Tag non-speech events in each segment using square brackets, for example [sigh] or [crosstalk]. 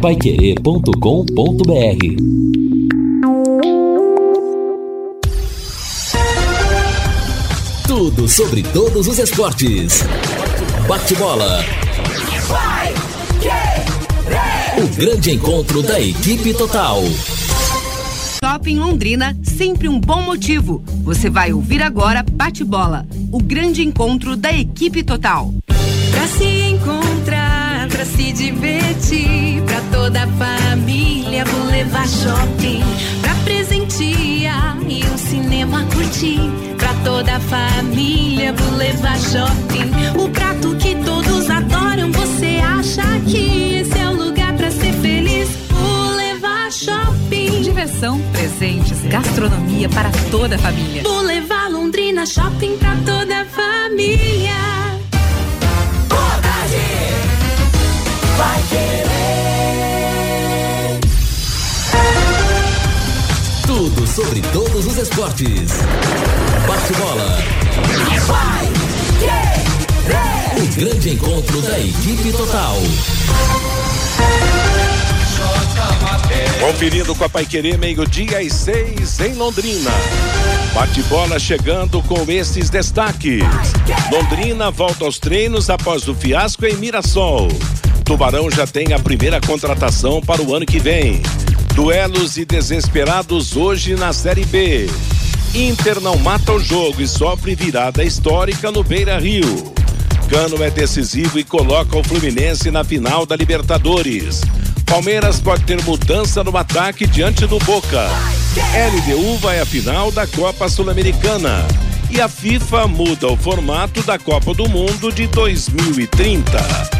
paiquerê.com.br Tudo sobre todos os esportes. Bate-bola. O grande encontro da equipe total. Shopping Londrina, sempre um bom motivo. Você vai ouvir agora Bate-bola, o grande encontro da equipe total. Pra se encontrar, pra se divertir, pra toda a família, vou levar shopping. Pra presentear e um cinema curtir. Pra toda a família, vou levar shopping. O prato que todos adoram, você acha que esse é o lugar pra ser feliz? Vou levar shopping. Diversão, presentes, gastronomia para toda a família. Vou levar Londrina Shopping pra toda a família. Vai querer. Tudo sobre todos os esportes. Bate-bola. Vai querer. O grande encontro da equipe total. Conferindo com a Paiquerê, meio-dia e seis em Londrina. Bate-bola chegando com esses destaques. Londrina volta aos treinos após o fiasco em Mirassol. Tubarão já tem a primeira contratação para o ano que vem. Duelos e desesperados hoje na Série B. Inter não mata o jogo e sofre virada histórica no Beira Rio. Cano é decisivo e coloca o Fluminense na final da Libertadores. Palmeiras pode ter mudança no ataque diante do Boca. LDU vai à final da Copa Sul-Americana. E a FIFA muda o formato da Copa do Mundo de 2030.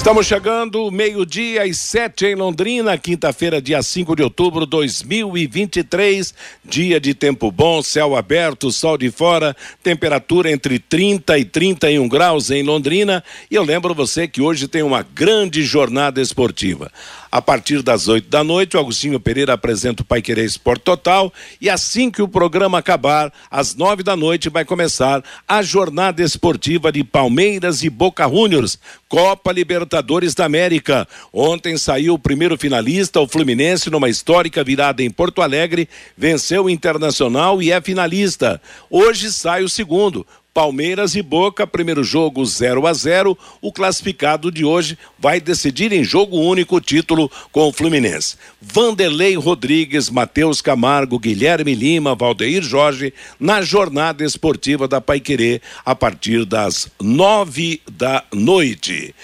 Estamos chegando, meio-dia e sete em Londrina, quinta-feira, dia 5 de outubro de 2023. Dia de tempo bom, céu aberto, sol de fora, temperatura entre 30 e 31 graus em Londrina. E eu lembro você que hoje tem uma grande jornada esportiva. A partir das 8 da noite, o Agostinho Pereira apresenta o Pai Querer Esporte Total. E assim que o programa acabar, às 9 da noite, vai começar a jornada esportiva de Palmeiras e Boca Juniors, Copa Libertadores da América. Ontem saiu o primeiro finalista, o Fluminense, numa histórica virada em Porto Alegre, venceu o Internacional e é finalista. Hoje sai o segundo. Palmeiras e Boca, primeiro jogo 0 a 0. O classificado de hoje vai decidir em jogo único o título com o Fluminense. Vanderlei Rodrigues, Matheus Camargo, Guilherme Lima, Valdeir Jorge, na jornada esportiva da Paiquerê, a partir das nove da noite.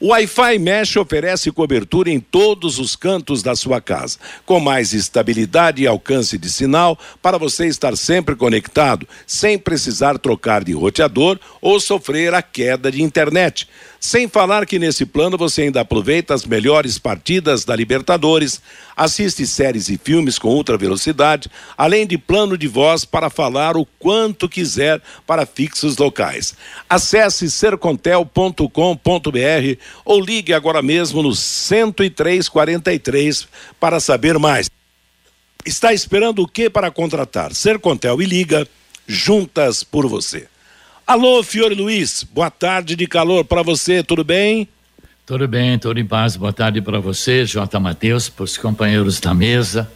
O Wi-Fi Mesh oferece cobertura em todos os cantos da sua casa, com mais estabilidade e alcance de sinal para você estar sempre conectado, sem precisar trocar de roteador ou sofrer a queda de internet. Sem falar que nesse plano você ainda aproveita as melhores partidas da Libertadores, assiste séries e filmes com ultra velocidade, além de plano de voz para falar o quanto quiser para fixos locais. Acesse sercontel.com.br ou ligue agora mesmo no 10343 para saber mais. Está esperando o que para contratar? Sercontel e liga juntas por você. Alô, Fiore Luiz, boa tarde de calor para você, tudo bem? Tudo bem, tudo em paz. Boa tarde para você, J. Matheus, para os companheiros da mesa,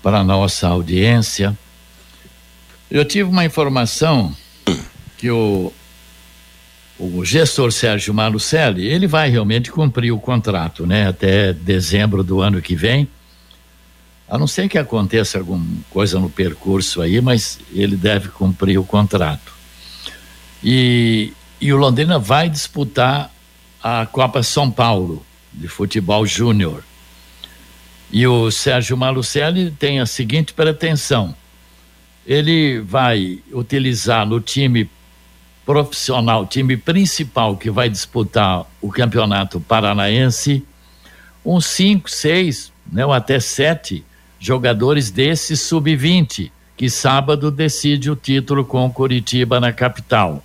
para a nossa audiência. Eu tive uma informação que o, o gestor Sérgio Malucelli, ele vai realmente cumprir o contrato, né, até dezembro do ano que vem. A não ser que aconteça alguma coisa no percurso aí, mas ele deve cumprir o contrato. E, e o Londrina vai disputar a Copa São Paulo de futebol júnior. E o Sérgio Malucelli tem a seguinte pretensão: ele vai utilizar no time profissional, time principal que vai disputar o campeonato paranaense, uns cinco, seis, né, ou até sete jogadores desse sub-20, que sábado decide o título com o Curitiba na capital.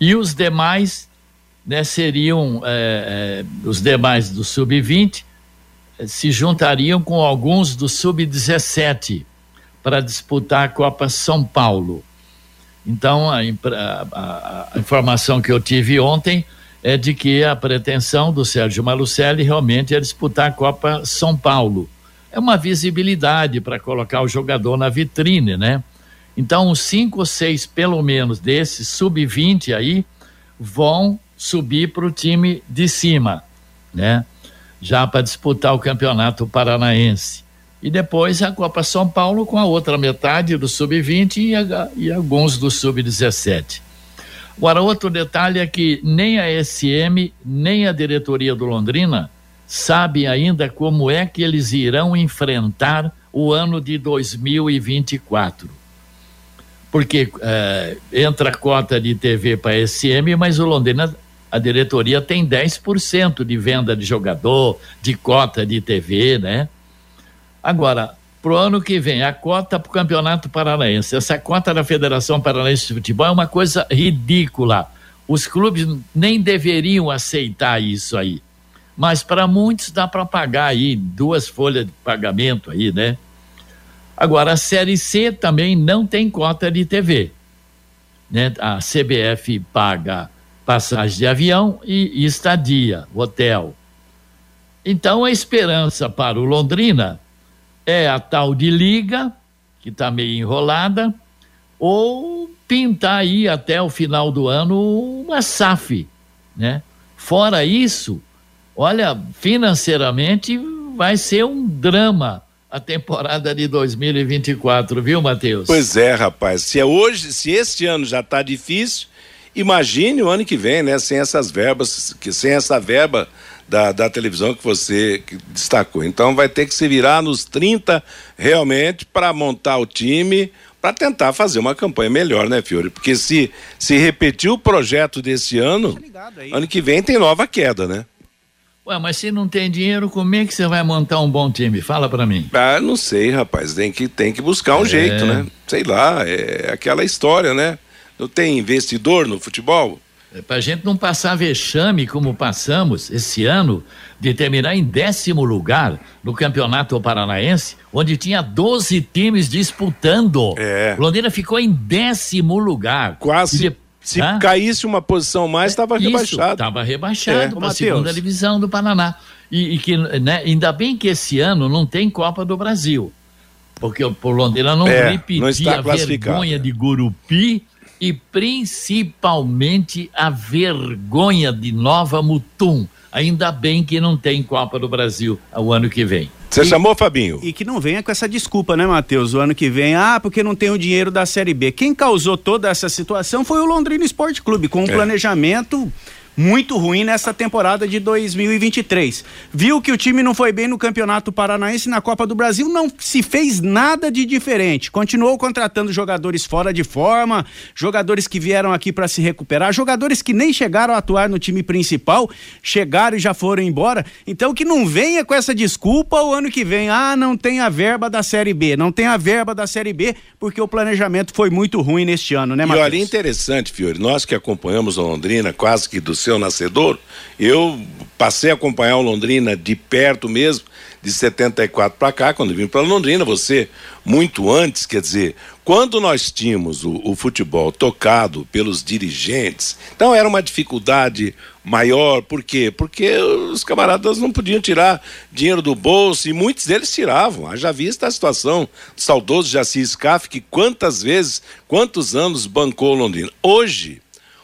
E os demais né, seriam é, os demais do sub-20 se juntariam com alguns do sub-17 para disputar a Copa São Paulo. Então, a, a, a, informação que eu tive ontem é de que a pretensão do Sérgio Malucelli realmente é disputar a Copa São Paulo. É uma visibilidade para colocar o jogador na vitrine, né? Então, uns cinco ou seis, pelo menos, desses sub-20 aí, vão subir para o time de cima, né? Já para disputar o campeonato paranaense. E depois a Copa São Paulo com a outra metade do sub-20 e, e, alguns do sub-17. Agora, outro detalhe é que nem a SM, nem a diretoria do Londrina sabem ainda como é que eles irão enfrentar o ano de 2024 porque é, entra a cota de TV para a SM, mas o Londrina, a diretoria tem 10% de venda de jogador, de cota de TV, né? Agora, pro ano que vem, a cota para o Campeonato Paranaense, essa cota da Federação Paranaense de Futebol é uma coisa ridícula. Os clubes nem deveriam aceitar isso aí. Mas para muitos dá para pagar aí duas folhas de pagamento aí, né? Agora, a Série C também não tem cota de TV. Né? A CBF paga passagem de avião e, estadia, hotel. Então, a esperança para o Londrina é a tal de liga, que está meio enrolada, ou pintar aí até o final do ano uma SAF, né? Fora isso, olha, financeiramente vai ser um drama a temporada de 2024, viu, Matheus? Pois é, rapaz. Se é hoje, se este ano já está difícil, imagine o ano que vem, né? Sem essas verbas, que sem essa verba da, da televisão que você destacou. Então vai ter que se virar nos 30 realmente para montar o time, para tentar fazer uma campanha melhor, né, Fiore? Porque se se repetir o projeto desse ano, ano que vem tem nova queda, né? Ué, mas se não tem dinheiro, como é que você vai montar um bom time? Fala para mim. Ah, não sei, rapaz. Tem que, tem que buscar um é. jeito, né? Sei lá, é aquela história, né? Não tem investidor no futebol? É pra gente não passar vexame como passamos esse ano, de terminar em décimo lugar no Campeonato Paranaense, onde tinha 12 times disputando. É. Londrina ficou em décimo lugar. Quase. Se Hã? caísse uma posição mais, estava é, rebaixado. Estava rebaixado é. para a segunda divisão do Paraná. E, e, que, né, ainda bem que esse ano não tem Copa do Brasil. Porque o Londrina não é, repetir não a vergonha de Gurupi e principalmente a vergonha de Nova Mutum. Ainda bem que não tem Copa do Brasil o ano que vem. Você chamou, Fabinho? E que não venha com essa desculpa, né, Matheus? O ano que vem, ah, porque não tem o dinheiro da Série B. Quem causou toda essa situação foi o Londrina Esporte Clube, com um é. planejamento muito ruim nessa temporada de 2023. Viu que o time não foi bem no Campeonato Paranaense na Copa do Brasil, não se fez nada de diferente. Continuou contratando jogadores fora de forma, jogadores que vieram aqui para se recuperar, jogadores que nem chegaram a atuar no time principal, chegaram e já foram embora. Então que não venha com essa desculpa o ano que vem, ah, não tem a verba da Série B, não tem a verba da Série B, porque o planejamento foi muito ruim neste ano, né, Matheus? E olha, interessante, Fiore, nós que acompanhamos a Londrina quase que do seu nascedor, eu passei a acompanhar o Londrina de perto mesmo, de 74 para cá, quando vim para Londrina, você muito antes, quer dizer, quando nós tínhamos o, o, futebol tocado pelos dirigentes, então era uma dificuldade maior, por quê? Porque os camaradas não podiam tirar dinheiro do bolso e muitos deles tiravam. Haja vista a situação do saudoso Jaci Scaff, que quantas vezes, quantos anos bancou Londrina. Hoje,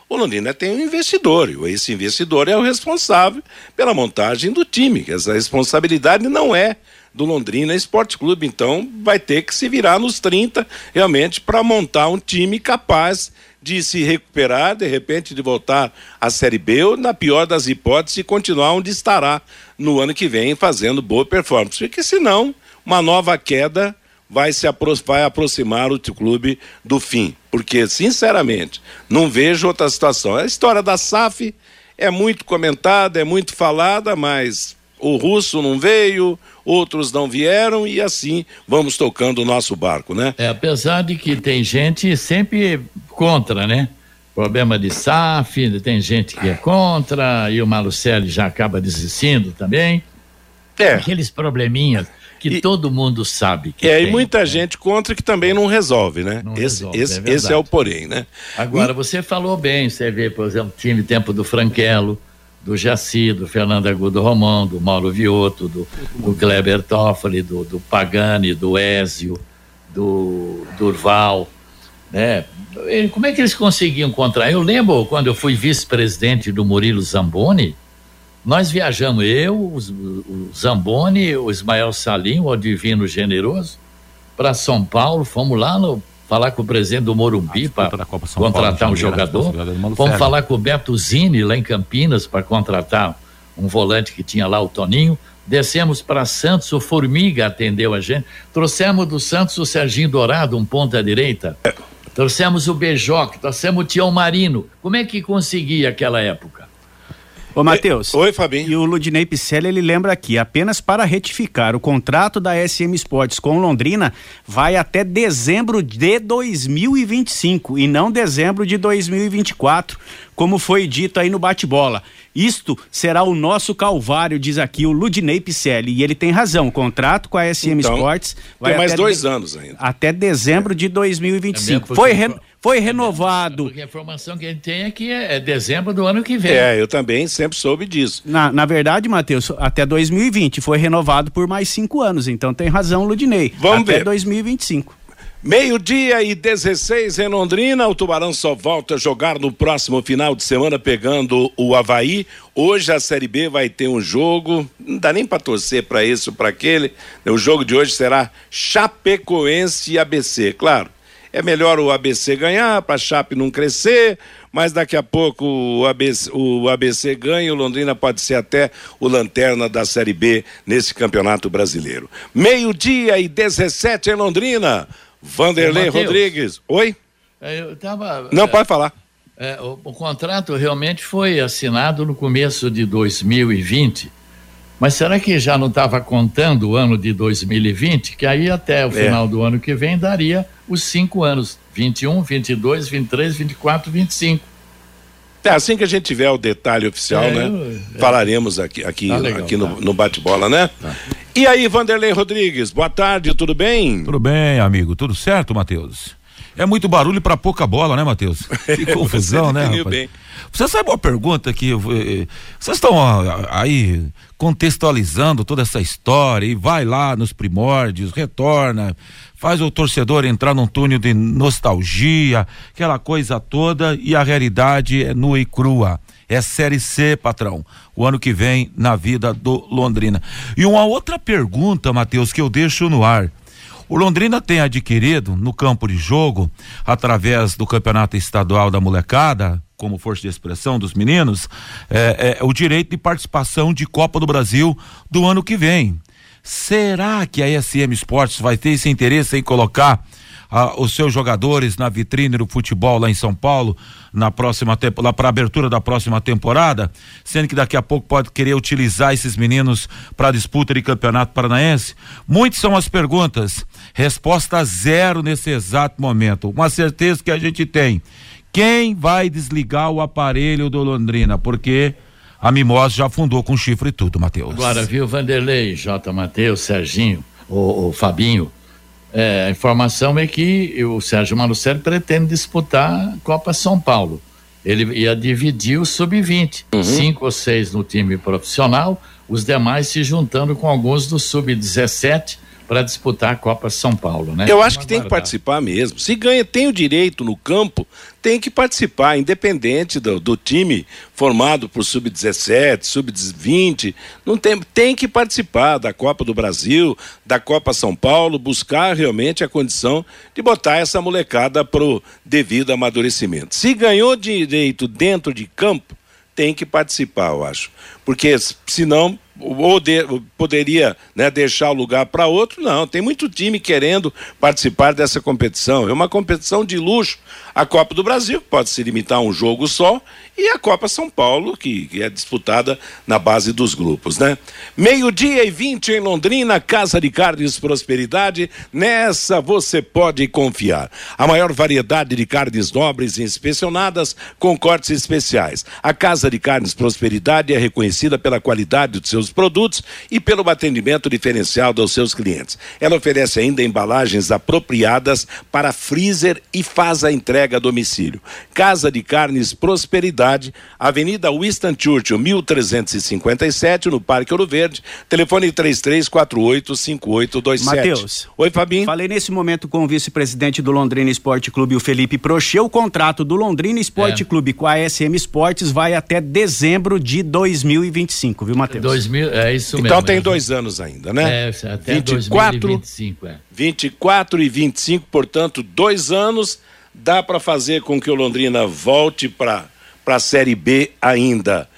o Londrina tem um investidor, e esse investidor é o responsável pela montagem do time. Essa responsabilidade não é do Londrina Esporte Clube, então vai ter que se virar nos 30 realmente para montar um time capaz de se recuperar, de repente de voltar à Série B ou, na pior das hipóteses, continuar onde estará no ano que vem fazendo boa performance. Porque senão, uma nova queda vai se apro vai aproximar o clube do fim. Porque, sinceramente, não vejo outra situação. A história da SAF é muito comentada, é muito falada, mas o russo não veio, outros não vieram e assim vamos tocando o nosso barco, né? É, apesar de que tem gente sempre contra, né? problema de SAF, tem gente que é contra, e o Malucelli já acaba desistindo também. É. Aqueles probleminhas que e, todo mundo sabe que É, tem, e muita né? gente contra que também não resolve, né? Não esse, resolve, esse, é esse é o porém, né? Agora, e... você falou bem, você vê, por exemplo, time tempo do Franquelo, do Jaci, do Fernando Agudo Romão, do Mauro Vioto, do, do Kleber Toffoli, do, do Pagani, do Ézio, do Durval, né? Como é que eles conseguiam encontrar? Eu lembro quando eu fui vice-presidente do Murilo Zamboni, nós viajamos, eu, o, Zamboni, o Ismael Salim, o Divino Generoso, para São Paulo, fomos lá no, falar com o presidente do Morumbi para contratar Paulo, um jogador. Fomos falar com o Beto Zini lá em Campinas para contratar um volante que tinha lá o Toninho. Descemos para Santos, o Formiga atendeu a gente. Trouxemos do Santos o Serginho Dourado, um ponta direita. Trouxemos o Beijoque, trouxemos o Tião Marino. Como é que conseguia aquela época? Ô, Matheus. Oi, Fabinho. E o Ludinei Picelli, ele lembra aqui, apenas para retificar, o contrato da SM Sports com Londrina vai até dezembro de 2025 e não dezembro de 2024, como foi dito aí no bate-bola. Isto será o nosso calvário, diz aqui o Ludinei Picelli. E ele tem razão. O contrato com a SM então, Sports vai tem mais dois de... anos ainda. Até dezembro de 2025. É foi, re... foi renovado. Porque a informação que a gente tem é que é dezembro do ano que vem. É, eu também sempre soube disso. Na, na verdade, Matheus, até 2020 foi renovado por mais cinco anos. Então tem razão, Ludinei. Vamos até ver. 2025. Meio-dia e 16 em Londrina. O Tubarão só volta a jogar no próximo final de semana pegando o Havaí. Hoje a Série B vai ter um jogo. Não dá nem para torcer para isso, para aquele. O jogo de hoje será Chapecoense e ABC. Claro, é melhor o ABC ganhar para a Chape não crescer. Mas daqui a pouco o ABC, o ABC ganha, o Londrina pode ser até o lanterna da Série B nesse campeonato brasileiro. Meio-dia e 17 em Londrina. Vanderlei Rodrigues. Oi? É, eu tava, Não, é, pode falar. É, o, o, contrato realmente foi assinado no começo de 2020. Mas será que já não estava contando o ano de 2020? Que aí até o é. final do ano que vem daria os cinco anos: 21, 22, 23, 24, 25. É assim que a gente tiver o detalhe oficial, é, né? Eu, é. Falaremos aqui, aqui, tá legal, aqui no, tá. no bate-bola, né? Tá. E aí, Vanderlei Rodrigues, boa tarde, tudo bem? Tudo bem, amigo, tudo certo, Matheus? É muito barulho para pouca bola, né, Matheus? [laughs] Que confusão, né, rapaz? Você sabe uma pergunta que eh, vocês estão aí contextualizando toda essa história e vai lá nos primórdios, retorna, faz o torcedor entrar num túnel de nostalgia, aquela coisa toda e a realidade é nua e crua. É Série C, patrão. O ano que vem na vida do Londrina. E uma outra pergunta, Matheus, que eu deixo no ar. O Londrina tem adquirido no campo de jogo, através do campeonato estadual da molecada, como força de expressão dos meninos, é, é, o direito de participação de Copa do Brasil do ano que vem. Será que a SM Esportes vai ter esse interesse em colocar ah, os seus jogadores na vitrine do futebol lá em São Paulo na próxima lá para abertura da próxima temporada, sendo que daqui a pouco pode querer utilizar esses meninos para disputa de campeonato paranaense? Muitas são as perguntas. Resposta zero nesse exato momento. Uma certeza que a gente tem. Quem vai desligar o aparelho do Londrina? Porque a Mimosa já fundou com chifre e tudo, Matheus. Agora, viu, Vanderlei, J. Matheus, Serginho, o, o Fabinho, é, a informação é que o Sérgio Malucelli pretende disputar a Copa São Paulo. Ele ia dividir o sub-20, uhum. cinco ou seis no time profissional, os demais se juntando com alguns do sub-17 para disputar a Copa São Paulo, né? Eu acho que tem que participar mesmo. Se ganha, tem o direito no campo, tem que participar, independente do, do time formado por sub-17, sub-20, não tem, tem que participar da Copa do Brasil, da Copa São Paulo, buscar realmente a condição de botar essa molecada pro devido amadurecimento. Se ganhou direito dentro de campo, tem que participar, eu acho. Porque senão ou de, poderia né, deixar o lugar para outro, não. Tem muito time querendo participar dessa competição. É uma competição de luxo. A Copa do Brasil pode se limitar a um jogo só e a Copa São Paulo, que, que é disputada na base dos grupos, né? Meio-dia e 20 em Londrina, Casa de Carnes Prosperidade. Nessa você pode confiar. A maior variedade de carnes nobres e inspecionadas com cortes especiais. A Casa de Carnes Prosperidade é reconhecida pela qualidade dos seus produtos e pelo atendimento diferenciado aos seus clientes. Ela oferece ainda embalagens apropriadas para freezer e faz a entrega a domicílio. Casa de Carnes Prosperidade, Avenida Winston Churchill, 1357, no Parque Ouro Verde. Telefone 33485827. Matheus. Oi, Fabinho. Falei nesse momento com o vice-presidente do Londrina Esporte Clube, o Felipe Prochê. O contrato do Londrina Esporte é. Clube com a SM Esportes vai até dezembro de 2025, viu, Matheus? 2000, é isso então mesmo. Então tem dois anos ainda, né? É, até 24, 2025, é. 24 e 25, portanto, dois anos. Dá para fazer com que o Londrina volte para a Série B ainda.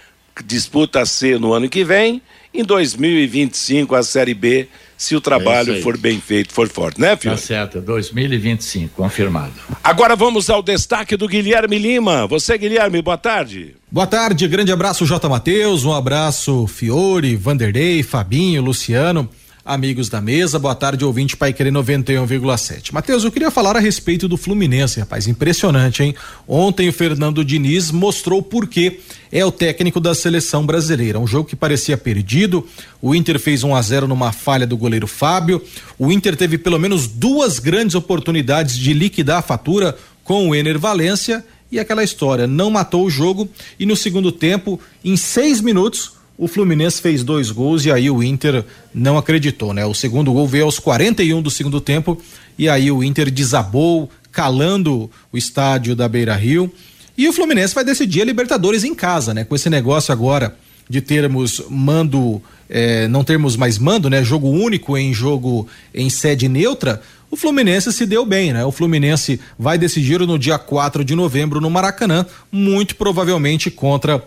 Disputa a C no ano que vem. Em 2025, a Série B se o trabalho é for bem feito, for forte, né, filho? Tá certo, 2025, confirmado. Agora vamos ao destaque do Guilherme Lima. Você, Guilherme, boa tarde. Boa tarde, grande abraço, J. Matheus, um abraço, Fiore, Vanderlei, Fabinho, Luciano amigos da mesa. Boa tarde, ouvinte Pai Querer 91,7. Matheus, eu queria falar a respeito do Fluminense, rapaz. Impressionante, hein? Ontem o Fernando Diniz mostrou por que é o técnico da seleção brasileira. Um jogo que parecia perdido. O Inter fez 1 um a 0 numa falha do goleiro Fábio. O Inter teve pelo menos duas grandes oportunidades de liquidar a fatura com o Ener Valência e aquela história, não matou o jogo e no segundo tempo, em seis minutos, o Fluminense fez dois gols e aí o Inter não acreditou, né? O segundo gol veio aos 41 do segundo tempo e aí o Inter desabou, calando o estádio da Beira Rio. E o Fluminense vai decidir a Libertadores em casa, né? Com esse negócio agora de termos mando, eh, não termos mais mando, né? Jogo único em jogo em sede neutra. O Fluminense se deu bem, né? O Fluminense vai decidir no dia 4 de novembro no Maracanã, muito provavelmente contra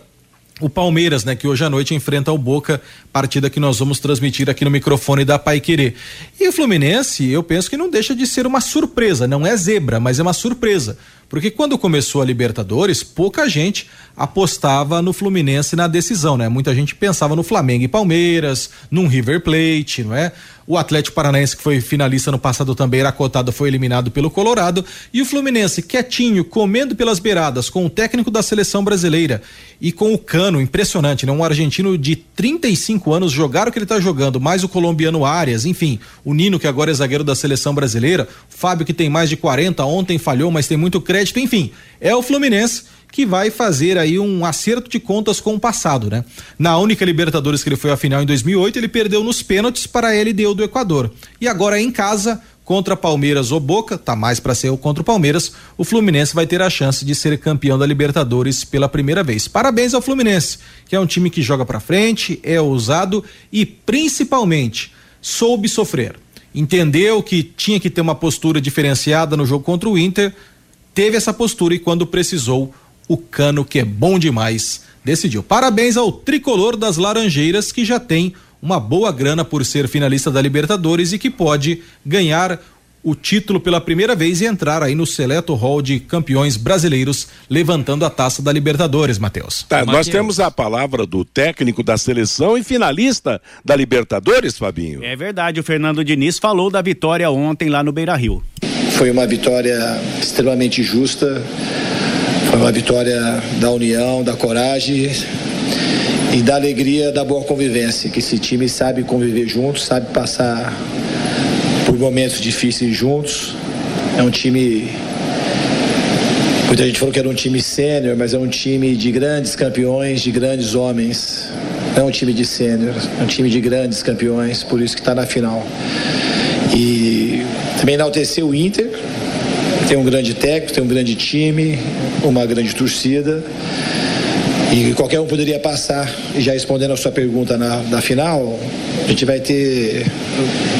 o Palmeiras, né, que hoje à noite enfrenta o Boca, partida que nós vamos transmitir aqui no microfone da Pai Querer. E o Fluminense, eu penso que não deixa de ser uma surpresa, não é zebra, mas é uma surpresa. Porque quando começou a Libertadores, pouca gente apostava no Fluminense na decisão, né? Muita gente pensava no Flamengo e Palmeiras, num River Plate, não é? O Atlético Paranaense, que foi finalista no passado também, era cotado, foi eliminado pelo Colorado. E o Fluminense, quietinho, comendo pelas beiradas, com o técnico da seleção brasileira e com o Cano, impressionante, né? Um argentino de 35 anos, jogar o que ele está jogando, mais o colombiano Arias, enfim, o Nino, que agora é zagueiro da seleção brasileira, Fábio, que tem mais de 40, ontem falhou, mas tem muito crédito crédito, enfim, é o Fluminense que vai fazer aí um acerto de contas com o passado, né? Na única Libertadores que ele foi à final em 2008, ele perdeu nos pênaltis para a LDU do Equador. E agora em casa, contra Palmeiras ou Boca, tá mais para ser o contra o Palmeiras, o Fluminense vai ter a chance de ser campeão da Libertadores pela primeira vez. Parabéns ao Fluminense, que é um time que joga para frente, é ousado e principalmente soube sofrer. Entendeu que tinha que ter uma postura diferenciada no jogo contra o Inter, teve essa postura e quando precisou, o Cano, que é bom demais, decidiu. Parabéns ao tricolor das Laranjeiras, que já tem uma boa grana por ser finalista da Libertadores e que pode ganhar o título pela primeira vez e entrar aí no seleto hall de campeões brasileiros, levantando a taça da Libertadores, Matheus. Tá, nós temos a palavra do técnico da seleção e finalista da Libertadores, Fabinho. É verdade, o Fernando Diniz falou da vitória ontem lá no Beira Rio. Foi uma vitória extremamente justa, foi uma vitória da união, da coragem e da alegria da boa convivência, que esse time sabe conviver juntos, sabe passar por momentos difíceis juntos. É um time. Muita gente falou que era um time sênior, mas é um time de grandes campeões, de grandes homens. Não é um time de sênior, é um time de grandes campeões, por isso que está na final. E também enaltecer o Inter, tem um grande técnico, tem um grande time, uma grande torcida. E qualquer um poderia passar, e já respondendo a sua pergunta na, na final, a gente vai ter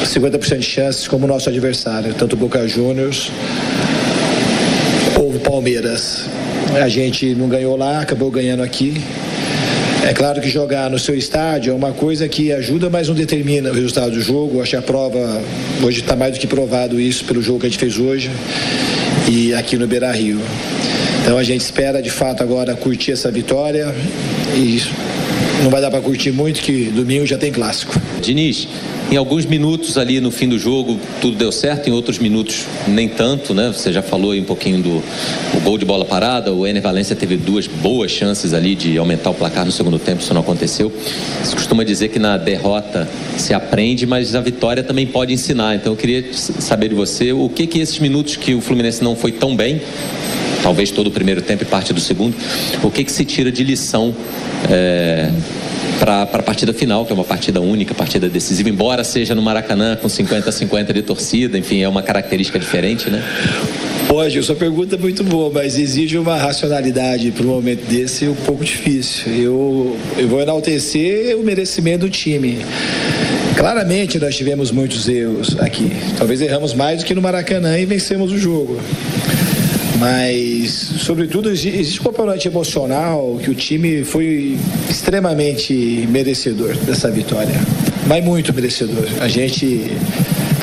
50% de chances como nosso adversário, tanto Boca Juniors ou Palmeiras. A gente não ganhou lá, acabou ganhando aqui. É claro que jogar no seu estádio é uma coisa que ajuda, mas não determina o resultado do jogo. Acho que a prova, hoje está mais do que provado isso pelo jogo que a gente fez hoje e aqui no Beira Rio. Então a gente espera de fato agora curtir essa vitória e não vai dar para curtir muito que domingo já tem clássico. Diniz, em alguns minutos ali no fim do jogo tudo deu certo, em outros minutos nem tanto, né? Você já falou aí um pouquinho do gol de bola parada, o Ener Valência teve duas boas chances ali de aumentar o placar no segundo tempo, isso não aconteceu. Se costuma dizer que na derrota se aprende, mas a vitória também pode ensinar. Então eu queria saber de você o que que esses minutos que o Fluminense não foi tão bem talvez todo o primeiro tempo e parte do segundo, o que que se tira de lição é, para a partida final, que é uma partida única, partida decisiva, embora seja no Maracanã com 50-50 de torcida, enfim, é uma característica diferente, né? Pode, sua pergunta é muito boa, mas exige uma racionalidade para um momento desse um pouco difícil. Eu, eu vou enaltecer o merecimento do time. Claramente nós tivemos muitos erros aqui. Talvez erramos mais do que no Maracanã e vencemos o jogo. Mas, sobretudo, existe um componente emocional que o time foi extremamente merecedor dessa vitória. Mas muito merecedor. A gente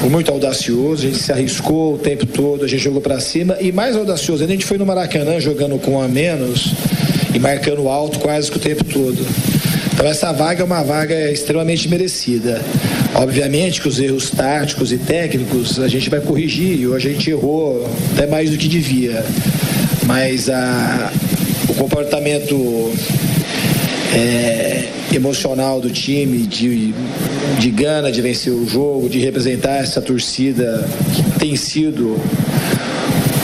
foi muito audacioso, a gente se arriscou o tempo todo, a gente jogou para cima e mais audacioso, a gente foi no Maracanã jogando com a menos e marcando alto quase que o tempo todo. Então essa vaga é uma vaga extremamente merecida. Obviamente que os erros táticos e técnicos a gente vai corrigir e hoje a gente errou até mais do que devia. Mas a, o comportamento é, emocional do time, de, de gana de vencer o jogo, de representar essa torcida que tem sido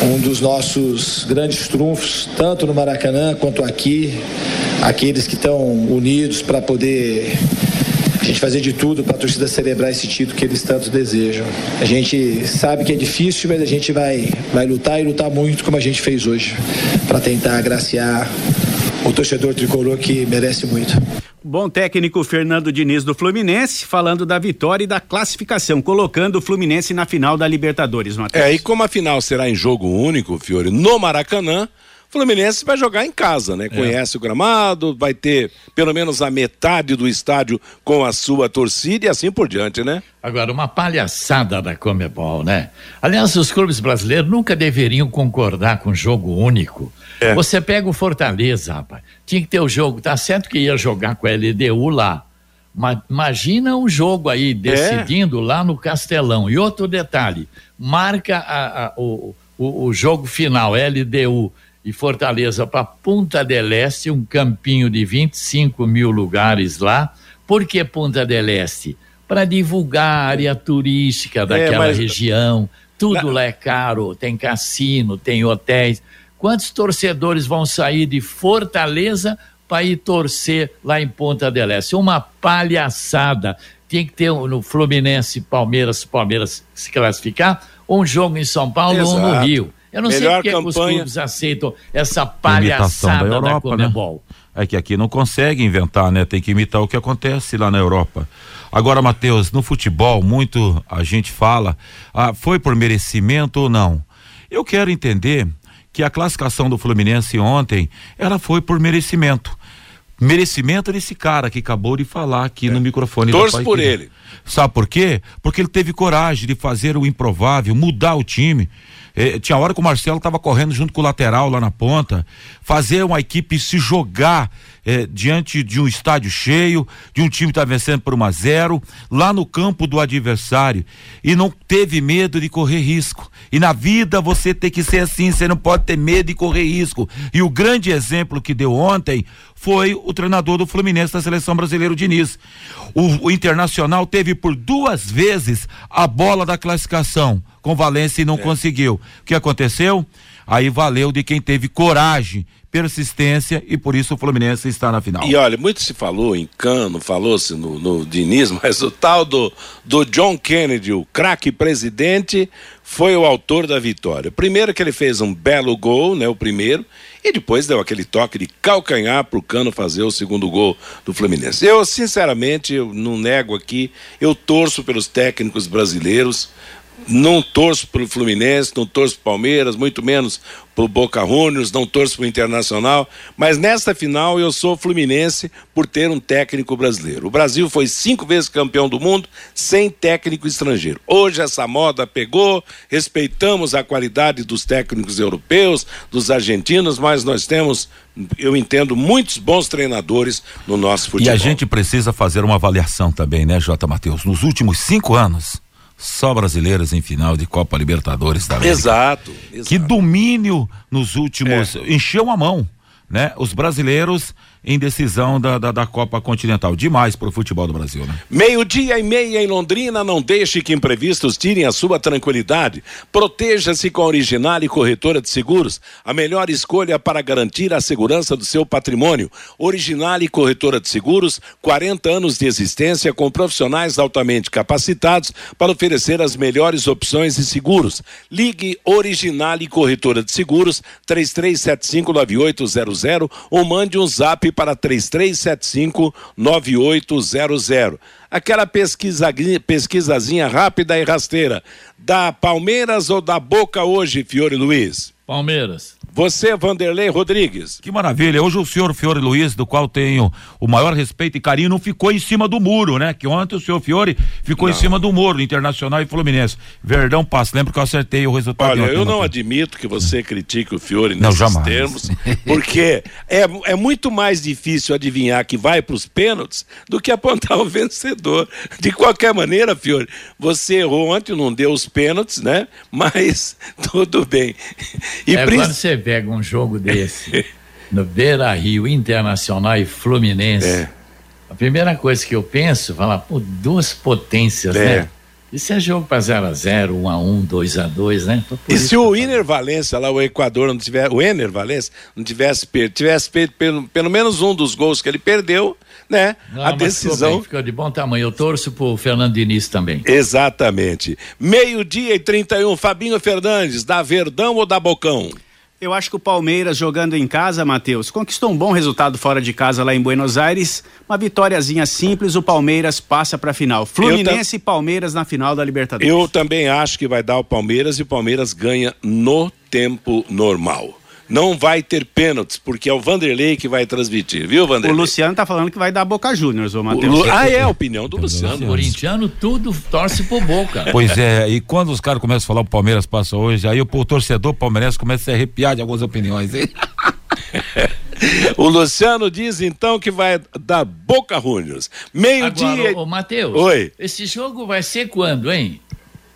um dos nossos grandes trunfos, tanto no Maracanã quanto aqui, aqueles que estão unidos para poder a gente fazer de tudo para a torcida celebrar esse título que eles tanto desejam. A gente sabe que é difícil, mas a gente vai, vai lutar e lutar muito como a gente fez hoje, para tentar agraciar o torcedor tricolor que merece muito. Bom técnico Fernando Diniz do Fluminense, falando da vitória e da classificação, colocando o Fluminense na final da Libertadores, Matheus. É, e como a final será em jogo único, Fiore, no Maracanã, Fluminense vai jogar em casa, né? É. Conhece o gramado, vai ter pelo menos a metade do estádio com a sua torcida e assim por diante, né? Agora, uma palhaçada da Comebol, né? Aliás, os clubes brasileiros nunca deveriam concordar com jogo único. É. Você pega o Fortaleza, rapaz, tinha que ter o jogo, tá certo que ia jogar com a LDU lá. Mas imagina um jogo aí é. decidindo é. lá no Castelão. E outro detalhe: marca a, a, o, o, o jogo final, LDU e Fortaleza para Punta del Este, um campinho de 25 mil lugares lá. Por que Punta del Este? Para divulgar a área turística é, daquela é, mas... região. Tudo lá é caro, tem cassino, tem hotéis. Quantos torcedores vão sair de Fortaleza para ir torcer lá em Ponta del Este? Uma palhaçada. Tem que ter no Fluminense, Palmeiras, Palmeiras se classificar, um jogo em São Paulo, Exato. um no Rio. Eu não Melhor sei por que, os clubes aceitam essa palhaçada da, Europa, da Comebol. Né? É que aqui não consegue inventar, né? Tem que imitar o que acontece lá na Europa. Agora, Matheus, no futebol, muito a gente fala, ah, foi por merecimento ou não? Eu quero entender que a classificação do Fluminense ontem, ela foi por merecimento merecimento desse cara que acabou de falar aqui é. no microfone. Torce por ele. Sabe por quê? Porque ele teve coragem de fazer o improvável, mudar o time. É, tinha hora que o Marcelo estava correndo junto com o lateral lá na ponta, fazer uma equipe se jogar é, diante de um estádio cheio, de um time que está vencendo por 1 a 0 lá no campo do adversário. E não teve medo de correr risco. E na vida você tem que ser assim, você não pode ter medo de correr risco. E o grande exemplo que deu ontem foi o treinador do Fluminense da seleção brasileira, o Diniz. O, o Internacional teve por duas vezes a bola da classificação com Valência e não é. conseguiu. O que aconteceu? Aí valeu de quem teve coragem, persistência e por isso o Fluminense está na final. E olha, muito se falou em Cano, falou-se no, no Diniz, [laughs] mas o tal do, do John Kennedy, o craque presidente, foi o autor da vitória. Primeiro que ele fez um belo gol, né, o primeiro, e depois deu aquele toque de calcanhar para o Cano fazer o segundo gol do Fluminense. Eu, sinceramente, eu não nego aqui, eu torço pelos técnicos brasileiros, não torço pro Fluminense, não torço pro Palmeiras, muito menos pro Boca Juniors, não torço pro Internacional, mas nesta final eu sou Fluminense por ter um técnico brasileiro. O Brasil foi cinco vezes campeão do mundo sem técnico estrangeiro. Hoje essa moda pegou, respeitamos a qualidade dos técnicos europeus, dos argentinos, mas nós temos, eu entendo, muitos bons treinadores no nosso futebol. E a gente precisa fazer uma avaliação também, né, J. Matheus? Nos últimos cinco anos, só brasileiros em final de Copa Libertadores da América. Exato, exato. Que domínio nos últimos. É. Encheu a mão, né? Os brasileiros em decisão da, da, da Copa Continental. Demais para o futebol do Brasil, né? Meio-dia e meia em Londrina, não deixe que imprevistos tirem a sua tranquilidade. Proteja-se com a Original e Corretora de Seguros, a melhor escolha para garantir a segurança do seu patrimônio. Original e Corretora de Seguros, 40 anos de existência com profissionais altamente capacitados para oferecer as melhores opções de seguros. Ligue Original e Corretora de Seguros, 33759800 ou mande um zap para 3375 9800. Aquela pesquisa, pesquisazinha rápida e rasteira. Da Palmeiras ou da Boca hoje, Fiore Luiz? Palmeiras. Você, Vanderlei Rodrigues. Que maravilha. Hoje o senhor Fiore Luiz, do qual tenho o maior respeito e carinho, não ficou em cima do muro, né? Que ontem o senhor Fiore ficou não. em cima do muro, Internacional e Fluminense. Verdão passa. Lembra que eu acertei o resultado Olha, ontem, eu não admito que você critique o Fiore nesses não, jamais. termos, [laughs] porque é, é muito mais difícil adivinhar que vai para os pênaltis do que apontar o vencedor. De qualquer maneira, Fiore, você errou ontem, não deu os pênaltis, né? Mas [laughs] tudo bem. E é, você pega um jogo desse no Beira Rio Internacional e Fluminense, é. a primeira coisa que eu penso, falar, pô, duas potências, é. né? Isso é jogo para 0x0, 1x1, 2x2, né? E se o Iner Valência, lá o Equador, não tiver, o Ener Valência, não tivesse perdido, tivesse perdido pelo, pelo menos um dos gols que ele perdeu, né? Não, a decisão. Ficou de bom tamanho. Eu torço pro Fernando Diniz também. Exatamente. Meio-dia e 31, Fabinho Fernandes, da Verdão ou da Bocão? Eu acho que o Palmeiras jogando em casa, Matheus, conquistou um bom resultado fora de casa lá em Buenos Aires. Uma vitóriazinha simples, o Palmeiras passa para a final. Fluminense e Palmeiras na final da Libertadores. Eu também acho que vai dar o Palmeiras e o Palmeiras ganha no tempo normal não vai ter pênaltis, porque é o Vanderlei que vai transmitir, viu, Vanderlei? O Luciano tá falando que vai dar Boca Juniors, ô Matheus. Lu... Ah, é a opinião do Luciano. O corintiano tudo torce pro Boca. [laughs] Pois é, e quando os caras começam a falar o Palmeiras passa hoje, aí o, torcedor palmeirense começa a se arrepiar de algumas opiniões, hein? [laughs] o Luciano diz então que vai dar Boca Juniors. Meio-dia. Ô, Matheus. Oi. Esse jogo vai ser quando, hein?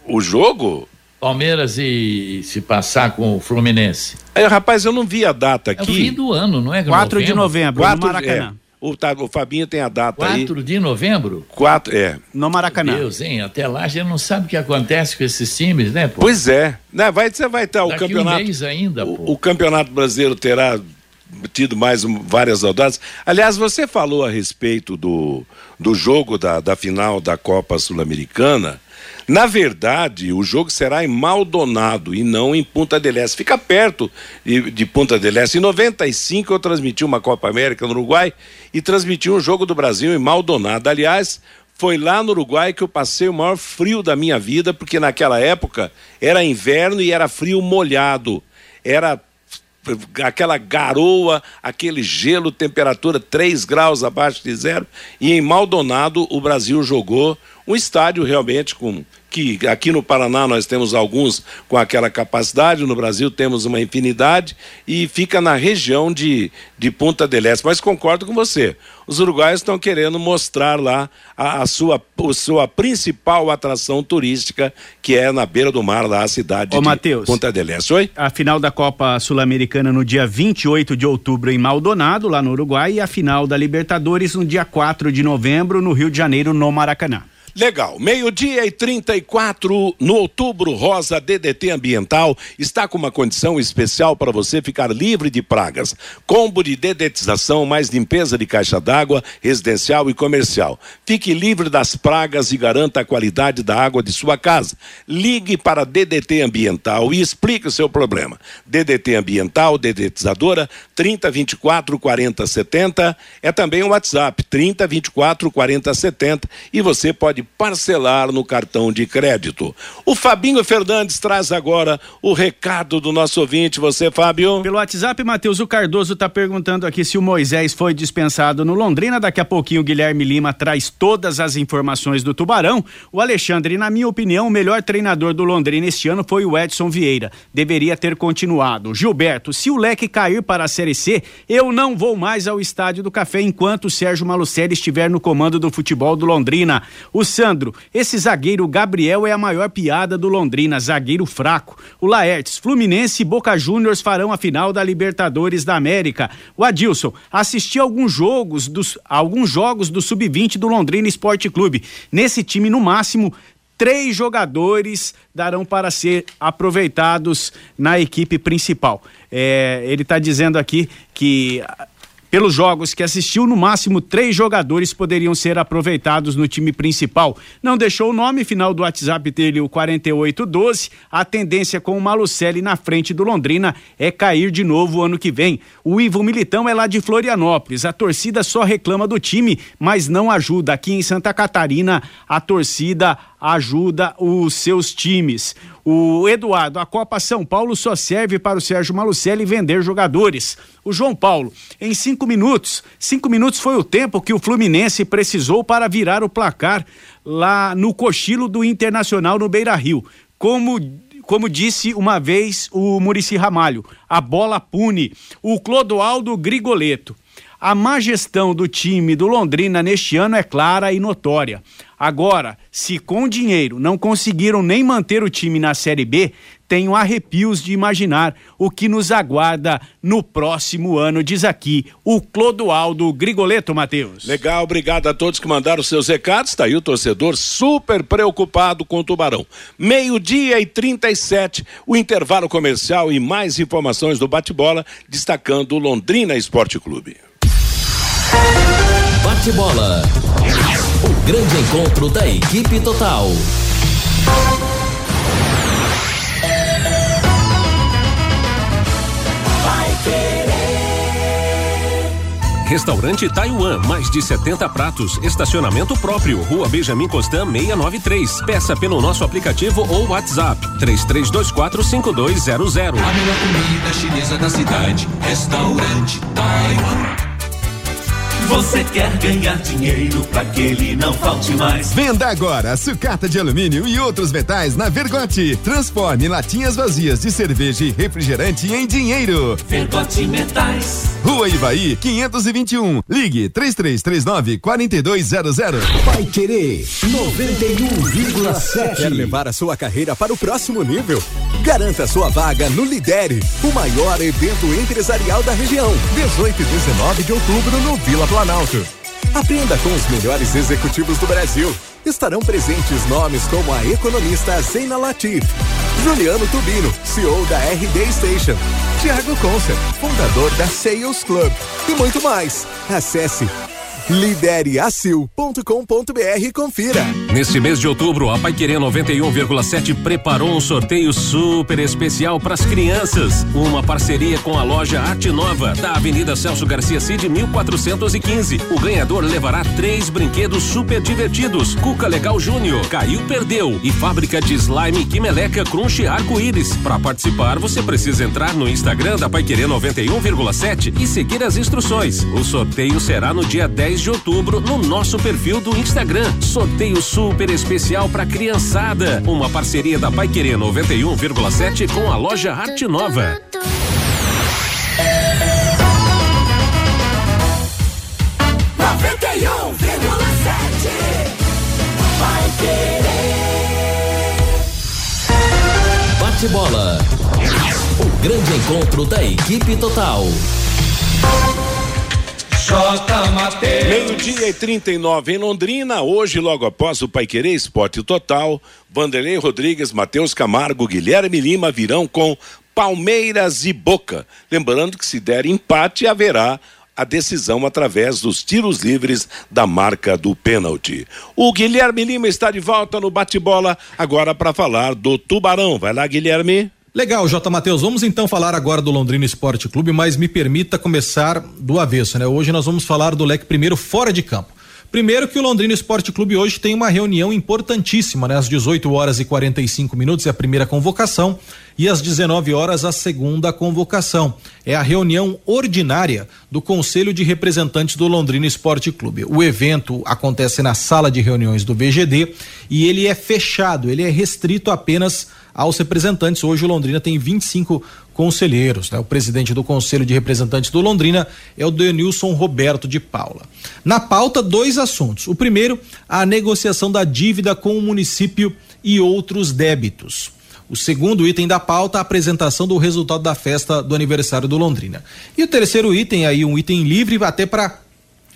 O jogo? Palmeiras e se passar com o Fluminense. Aí, rapaz, eu não vi a data aqui. É o fim do ano, não é? 4 de novembro, 4, no Maracanã. É. O, tá, o Fabinho tem a data 4 aí. 4 de novembro? 4, é. No Maracanã. Meu Deus, hein? Até lá a gente não sabe o que acontece com esses times, né, pô? Pois é. Né, vai, você vai ter o campeonato. Um mês ainda, pô. O, o campeonato brasileiro terá tido mais um, várias rodadas. Aliás, você falou a respeito do, do jogo da, da final da Copa Sul-Americana. Na verdade, o jogo será em Maldonado e não em Punta del Este. Fica perto de, Punta del Este. Em 95 eu transmiti uma Copa América no Uruguai e transmiti um jogo do Brasil em Maldonado. Aliás, foi lá no Uruguai que eu passei o maior frio da minha vida, porque naquela época era inverno e era frio molhado. Era aquela garoa, aquele gelo, temperatura 3 graus abaixo de zero. E em Maldonado o Brasil jogou um estádio realmente com que aqui no Paraná nós temos alguns com aquela capacidade, no Brasil temos uma infinidade e fica na região de, de Punta del Este. Mas concordo com você, os uruguaios estão querendo mostrar lá a, a, sua, a sua principal atração turística, que é na beira do mar, lá a cidade Ô, de Mateus, Punta del Este. Oi? A final da Copa Sul-Americana no dia 28 de outubro em Maldonado, lá no Uruguai, e a final da Libertadores no dia 4 de novembro no Rio de Janeiro, no Maracanã. Legal. Meio-dia e 34 no Outubro Rosa DDT Ambiental está com uma condição especial para você ficar livre de pragas. Combo de dedetização mais limpeza de caixa d'água residencial e comercial. Fique livre das pragas e garanta a qualidade da água de sua casa. Ligue para DDT Ambiental e explique o seu problema. DDT Ambiental, dedetizadora 30 24 40 70 é também o WhatsApp 30 24 40 70 e você pode parcelar no cartão de crédito. O Fabinho Fernandes traz agora o recado do nosso ouvinte. Você, Fábio? Pelo WhatsApp, Matheus, o Cardoso está perguntando aqui se o Moisés foi dispensado no Londrina. Daqui a pouquinho o Guilherme Lima traz todas as informações do Tubarão. O Alexandre, na minha opinião, o melhor treinador do Londrina este ano foi o Edson Vieira. Deveria ter continuado. Gilberto, se o leque cair para a Série C, eu não vou mais ao Estádio do Café enquanto o Sérgio Malucelli estiver no comando do futebol do Londrina. O Sandro, esse zagueiro Gabriel é a maior piada do Londrina, zagueiro fraco. O Laertes, Fluminense e Boca Juniors farão a final da Libertadores da América. O Adilson, assisti alguns jogos dos alguns jogos do sub-20 do Londrina Esporte Clube. Nesse time no máximo três jogadores darão para ser aproveitados na equipe principal. É, ele está dizendo aqui que pelos jogos que assistiu, no máximo três jogadores poderiam ser aproveitados no time principal. Não deixou o nome, final do WhatsApp dele, o 4812. A tendência com o Malucelli na frente do Londrina é cair de novo ano que vem. O Ivo Militão é lá de Florianópolis. A torcida só reclama do time, mas não ajuda. Aqui em Santa Catarina, a torcida ajuda os seus times. O Eduardo, a Copa São Paulo só serve para o Sérgio Malucelli vender jogadores. O João Paulo, em cinco minutos, cinco minutos foi o tempo que o Fluminense precisou para virar o placar lá no cochilo do Internacional no Beira Rio. Como como disse uma vez o Murici Ramalho, a bola pune. O Clodoaldo Grigoleto. A má gestão do time do Londrina neste ano é clara e notória. Agora, se com dinheiro não conseguiram nem manter o time na Série B, tenho arrepios de imaginar o que nos aguarda no próximo ano, diz aqui o Clodoaldo Grigoleto Matheus. Legal, obrigado a todos que mandaram seus recados. Está aí o torcedor super preocupado com o Tubarão. Meio-dia e 37, o intervalo comercial e mais informações do bate-bola, destacando o Londrina Esporte Clube. Bate-bola. O grande encontro da equipe total. Restaurante Taiwan, mais de 70 pratos, estacionamento próprio, Rua Benjamin Constant 693. Peça pelo nosso aplicativo ou WhatsApp 33245200. A melhor comida chinesa da cidade, Restaurante Taiwan. Você quer ganhar dinheiro para que ele não falte mais? Venda agora sucata de alumínio e outros metais na Vergote. Transforme latinhas vazias de cerveja e refrigerante em dinheiro. Vergote Metais. Rua Ivaí, 521. Ligue 3339 4200. Vai querer 91,7. Quer levar a sua carreira para o próximo nível? Garanta sua vaga no Lidere, o maior evento empresarial da região. 18 e 19 de outubro no Vila Planalto. Aprenda com os melhores executivos do Brasil. Estarão presentes nomes como a economista Zeina Latif, Juliano Tubino, CEO da RD Station, Tiago Concer, fundador da Sales Club e muito mais. Acesse lidereacil.com.br confira. Neste mês de outubro, a Paiquerê 91,7 preparou um sorteio super especial para as crianças. Uma parceria com a loja Arte Nova, da Avenida Celso Garcia Cid, 1415. O ganhador levará três brinquedos super divertidos: Cuca Legal Júnior, Caiu Perdeu e fábrica de slime Quimeleca Crunch Arco-Íris. Para participar, você precisa entrar no Instagram da Paiquerê 91,7 e seguir as instruções. O sorteio será no dia 10 de outubro no nosso perfil do Instagram. Sorteio super especial para criançada. Uma parceria da Pai Querer 91,7 com a loja Arte Nova. Bate-bola. O grande encontro da equipe total. Meio-dia e 39 em Londrina, hoje, logo após o Paiquerê Esporte Total, Vanderlei Rodrigues, Matheus Camargo, Guilherme Lima virão com Palmeiras e Boca. Lembrando que se der empate, haverá a decisão através dos tiros livres da marca do pênalti. O Guilherme Lima está de volta no bate-bola, agora para falar do Tubarão. Vai lá, Guilherme. Legal, J. Matheus. Vamos então falar agora do Londrina Esporte Clube, mas me permita começar do avesso, né? Hoje nós vamos falar do leque primeiro fora de campo. Primeiro que o Londrina Esporte Clube hoje tem uma reunião importantíssima, né? Às 18 horas e 45 minutos é a primeira convocação e às 19 horas a segunda convocação. É a reunião ordinária do Conselho de Representantes do Londrina Esporte Clube. O evento acontece na sala de reuniões do VGD e ele é fechado, ele é restrito apenas aos representantes. Hoje o Londrina tem 25 conselheiros. Né? O presidente do Conselho de Representantes do Londrina é o Denilson Roberto de Paula. Na pauta, dois assuntos. O primeiro, a negociação da dívida com o município e outros débitos. O segundo item da pauta, a apresentação do resultado da festa do aniversário do Londrina. E o terceiro item, aí um item livre até para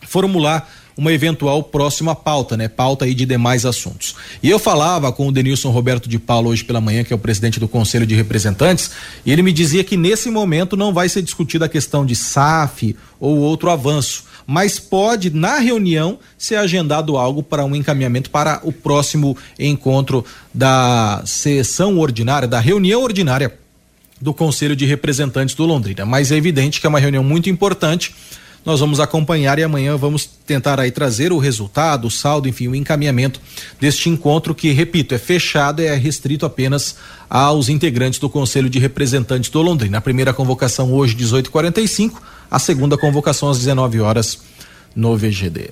formular uma eventual próxima pauta, né? Pauta aí de demais assuntos. E eu falava com o Denilson Roberto de Paulo hoje pela manhã, que é o presidente do Conselho de Representantes, e ele me dizia que nesse momento não vai ser discutida a questão de SAF ou outro avanço, mas pode na reunião ser agendado algo para um encaminhamento para o próximo encontro da sessão ordinária, da reunião ordinária do Conselho de Representantes do Londrina. Mas é evidente que é uma reunião muito importante nós vamos acompanhar e amanhã vamos tentar aí trazer o resultado, o saldo, enfim, o encaminhamento deste encontro que, repito, é fechado, é restrito apenas aos integrantes do Conselho de Representantes do Londrina. A primeira convocação hoje 18:45, a segunda convocação às 19 horas no VGD.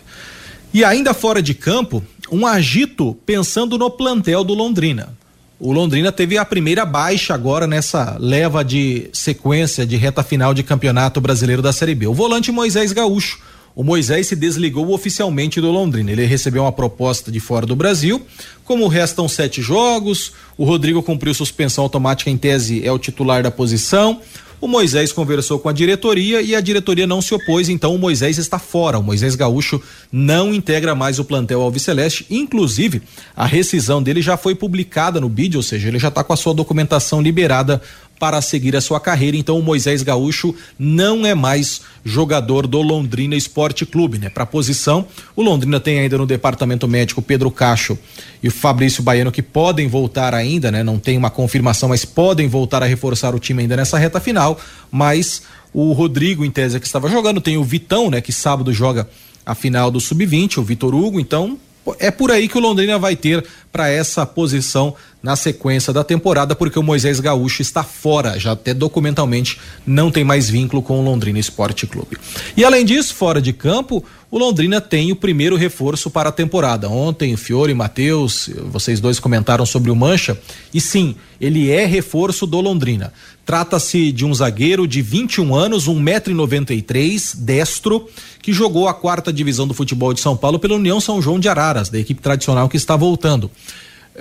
E ainda fora de campo, um agito pensando no plantel do Londrina. O Londrina teve a primeira baixa agora nessa leva de sequência de reta final de campeonato brasileiro da Série B. O volante Moisés Gaúcho. O Moisés se desligou oficialmente do Londrina. Ele recebeu uma proposta de fora do Brasil. Como restam sete jogos, o Rodrigo cumpriu suspensão automática em tese, é o titular da posição. O Moisés conversou com a diretoria e a diretoria não se opôs, então o Moisés está fora. O Moisés Gaúcho não integra mais o plantel Alviceleste. Inclusive, a rescisão dele já foi publicada no BID, ou seja, ele já está com a sua documentação liberada para seguir a sua carreira. Então o Moisés Gaúcho não é mais jogador do Londrina Esporte Clube, né? Para posição, o Londrina tem ainda no departamento médico Pedro Cacho e o Fabrício Baiano que podem voltar ainda, né? Não tem uma confirmação, mas podem voltar a reforçar o time ainda nessa reta final, mas o Rodrigo em tese que estava jogando, tem o Vitão, né, que sábado joga a final do sub-20, o Vitor Hugo, então é por aí que o Londrina vai ter para essa posição na sequência da temporada, porque o Moisés Gaúcho está fora, já até documentalmente não tem mais vínculo com o Londrina Esporte Clube. E além disso, fora de campo, o Londrina tem o primeiro reforço para a temporada. Ontem, Fiore e Matheus, vocês dois comentaram sobre o Mancha, e sim, ele é reforço do Londrina. Trata-se de um zagueiro de 21 anos, 1,93m, destro, que jogou a quarta divisão do futebol de São Paulo pela União São João de Araras, da equipe tradicional que está voltando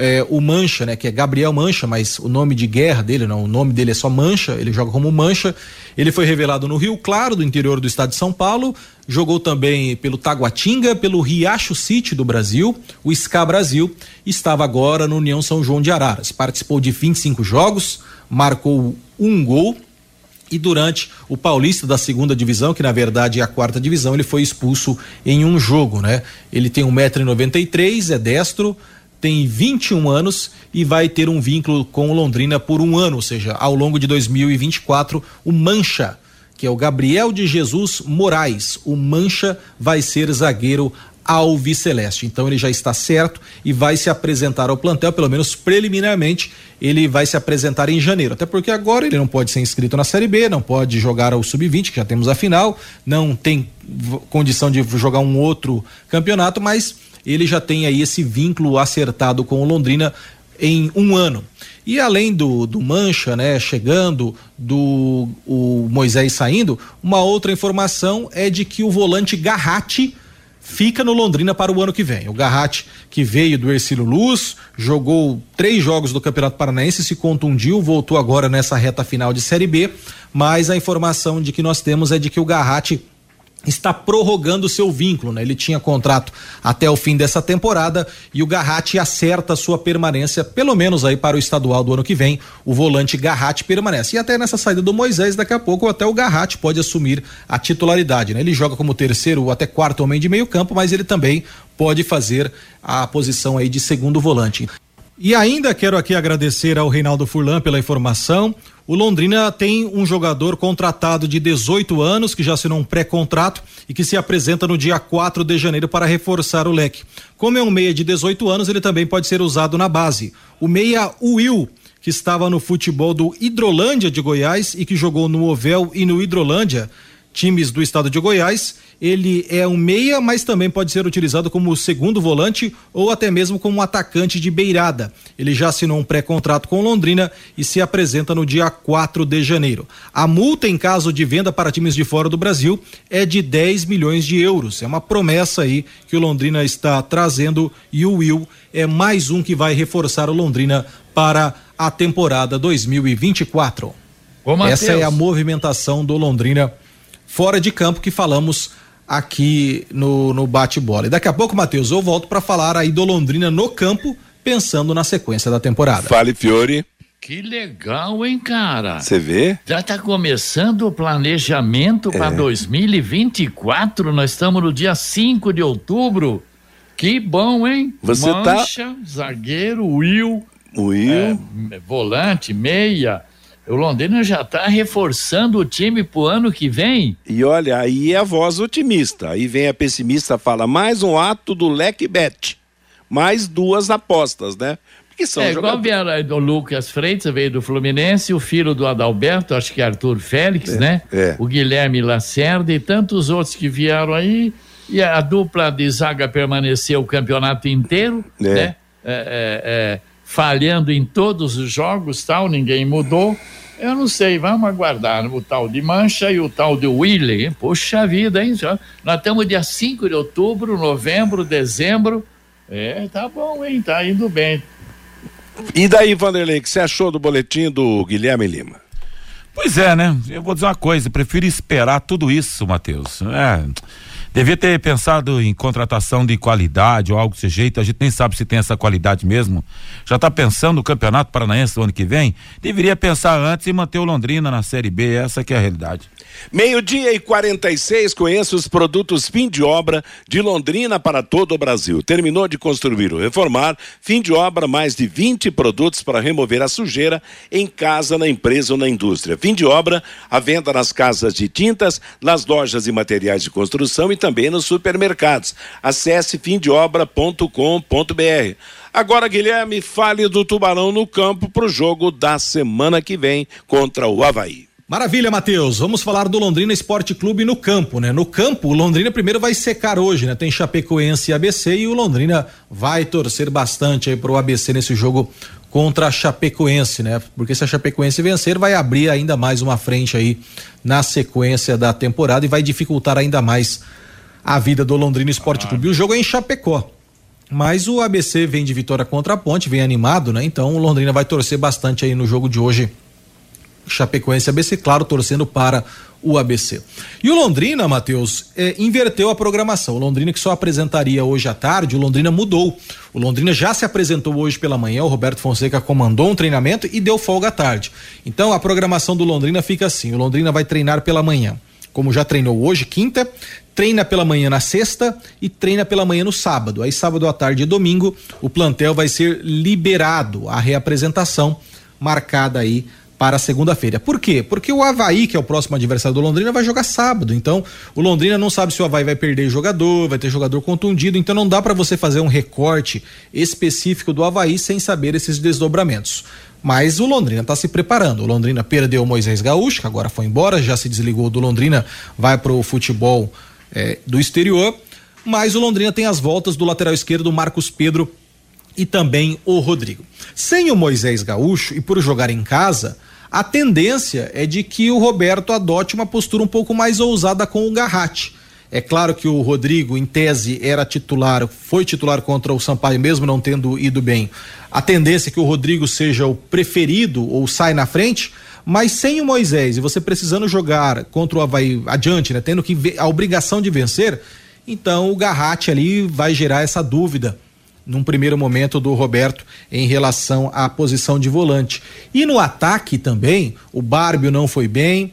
é, o Mancha, né, que é Gabriel Mancha, mas o nome de guerra dele, não, o nome dele é só Mancha, ele joga como Mancha. Ele foi revelado no Rio Claro, do interior do estado de São Paulo, jogou também pelo Taguatinga, pelo Riacho City do Brasil, o SCA Brasil, estava agora no União São João de Araras. Participou de 25 jogos, marcou um gol, e durante o Paulista da segunda divisão, que na verdade é a quarta divisão, ele foi expulso em um jogo, né? Ele tem um metro e noventa e três, é destro, tem 21 anos e vai ter um vínculo com o Londrina por um ano, ou seja, ao longo de 2024, o Mancha, que é o Gabriel de Jesus Moraes, o Mancha vai ser zagueiro Alviceleste. Então ele já está certo e vai se apresentar ao plantel, pelo menos preliminarmente, ele vai se apresentar em janeiro. Até porque agora ele não pode ser inscrito na Série B, não pode jogar ao Sub-20, que já temos a final, não tem condição de jogar um outro campeonato, mas ele já tem aí esse vínculo acertado com o Londrina em um ano. E além do, do Mancha, né, chegando, do o Moisés saindo, uma outra informação é de que o volante Garratti fica no Londrina para o ano que vem. O Garratti, que veio do Ercílio Luz, jogou três jogos do Campeonato Paranaense, se contundiu, voltou agora nessa reta final de Série B, mas a informação de que nós temos é de que o Garratti está prorrogando o seu vínculo, né? Ele tinha contrato até o fim dessa temporada e o Garratti acerta sua permanência, pelo menos aí para o estadual do ano que vem, o volante Garratti permanece. E até nessa saída do Moisés, daqui a pouco até o Garratti pode assumir a titularidade, né? Ele joga como terceiro ou até quarto homem de meio campo, mas ele também pode fazer a posição aí de segundo volante. E ainda quero aqui agradecer ao Reinaldo Furlan pela informação. O Londrina tem um jogador contratado de 18 anos, que já assinou um pré-contrato e que se apresenta no dia 4 de janeiro para reforçar o leque. Como é um meia de 18 anos, ele também pode ser usado na base. O meia Will, que estava no futebol do Hidrolândia de Goiás e que jogou no Ovel e no Hidrolândia, times do estado de Goiás. Ele é um meia, mas também pode ser utilizado como segundo volante ou até mesmo como atacante de beirada. Ele já assinou um pré-contrato com Londrina e se apresenta no dia 4 de janeiro. A multa em caso de venda para times de fora do Brasil é de 10 milhões de euros. É uma promessa aí que o Londrina está trazendo e o Will é mais um que vai reforçar o Londrina para a temporada 2024. Ô, Essa é a movimentação do Londrina fora de campo que falamos aqui no, no bate-bola. E daqui a pouco, Matheus, eu volto para falar aí do Londrina no campo, pensando na sequência da temporada. Fale, Fiore. Que legal, hein, cara? Você vê? Já está começando o planejamento para é. 2024. Nós estamos no dia 5 de outubro. Que bom, hein? Você Mancha, tá... zagueiro, Will. Will. É, volante, meia. O Londrina já está reforçando o time para o ano que vem. E olha, aí é a voz otimista. Aí vem a pessimista, fala mais um ato do leque bet. Mais duas apostas, né? Porque são é, jogadores... igual vieram o Lucas Freitas, veio do Fluminense, o filho do Adalberto, acho que é Arthur Félix, é, né? É. O Guilherme Lacerda e tantos outros que vieram aí. E a dupla de zaga permaneceu o campeonato inteiro, É. né? É, é, é, falhando em todos os jogos, tal, ninguém mudou. Eu não sei, vamos aguardar o tal de Mancha e o tal de Willy. Poxa vida, hein? Já, nós estamos dia 5 de outubro, novembro, dezembro. É, tá bom, hein? Tá indo bem. E daí, Vanderlei, o que você achou do boletim do Guilherme Lima? Pois é, né? Eu vou dizer uma coisa, prefiro esperar tudo isso, Matheus. É. Devia ter pensado em contratação de qualidade ou algo desse jeito. A gente nem sabe se tem essa qualidade mesmo. Já está pensando no Campeonato Paranaense do ano que vem? Deveria pensar antes e manter o Londrina na Série B. Essa que é a realidade. Meio-dia e 46, conheça os produtos fim de obra de Londrina para todo o Brasil. Terminou de construir ou reformar, fim de obra, mais de 20 produtos para remover a sujeira em casa, na empresa ou na indústria. Fim de obra, a venda nas casas de tintas, nas lojas e materiais de construção e também nos supermercados. Acesse fimdeobra.com.br. Agora, Guilherme, fale do Tubarão no campo para o jogo da semana que vem contra o Havaí. Maravilha, Matheus. Vamos falar do Londrina Esporte Clube no campo, né? No campo, o Londrina primeiro vai secar hoje, né? Tem Chapecoense e ABC e o Londrina vai torcer bastante aí pro ABC nesse jogo contra a Chapecoense, né? Porque se a Chapecoense vencer, vai abrir ainda mais uma frente aí na sequência da temporada e vai dificultar ainda mais a vida do Londrina Esporte Clube. O jogo é em Chapecó. Mas o ABC vem de vitória contra a Ponte, vem animado, né? Então o Londrina vai torcer bastante aí no jogo de hoje Chapecoense ABC, claro, torcendo para o ABC. E o Londrina, Matheus, é, inverteu a programação. O Londrina que só apresentaria hoje à tarde, o Londrina mudou. O Londrina já se apresentou hoje pela manhã, o Roberto Fonseca comandou um treinamento e deu folga à tarde. Então a programação do Londrina fica assim: o Londrina vai treinar pela manhã. Como já treinou hoje, quinta, treina pela manhã na sexta e treina pela manhã no sábado. Aí sábado à tarde e domingo, o plantel vai ser liberado. A reapresentação marcada aí para segunda-feira. Por quê? Porque o Havaí, que é o próximo adversário do Londrina, vai jogar sábado. Então, o Londrina não sabe se o Havaí vai perder jogador, vai ter jogador contundido. Então, não dá para você fazer um recorte específico do Havaí sem saber esses desdobramentos. Mas o Londrina está se preparando. O Londrina perdeu o Moisés Gaúcho, que agora foi embora, já se desligou do Londrina, vai para o futebol eh, do exterior. Mas o Londrina tem as voltas do lateral esquerdo, Marcos Pedro e também o Rodrigo. Sem o Moisés Gaúcho e por jogar em casa, a tendência é de que o Roberto adote uma postura um pouco mais ousada com o Garratti. É claro que o Rodrigo, em tese, era titular, foi titular contra o Sampaio, mesmo não tendo ido bem. A tendência é que o Rodrigo seja o preferido ou sai na frente, mas sem o Moisés e você precisando jogar contra o Havaí adiante, né, tendo que a obrigação de vencer, então o Garratti ali vai gerar essa dúvida num primeiro momento do Roberto em relação à posição de volante. E no ataque também, o Bárbio não foi bem,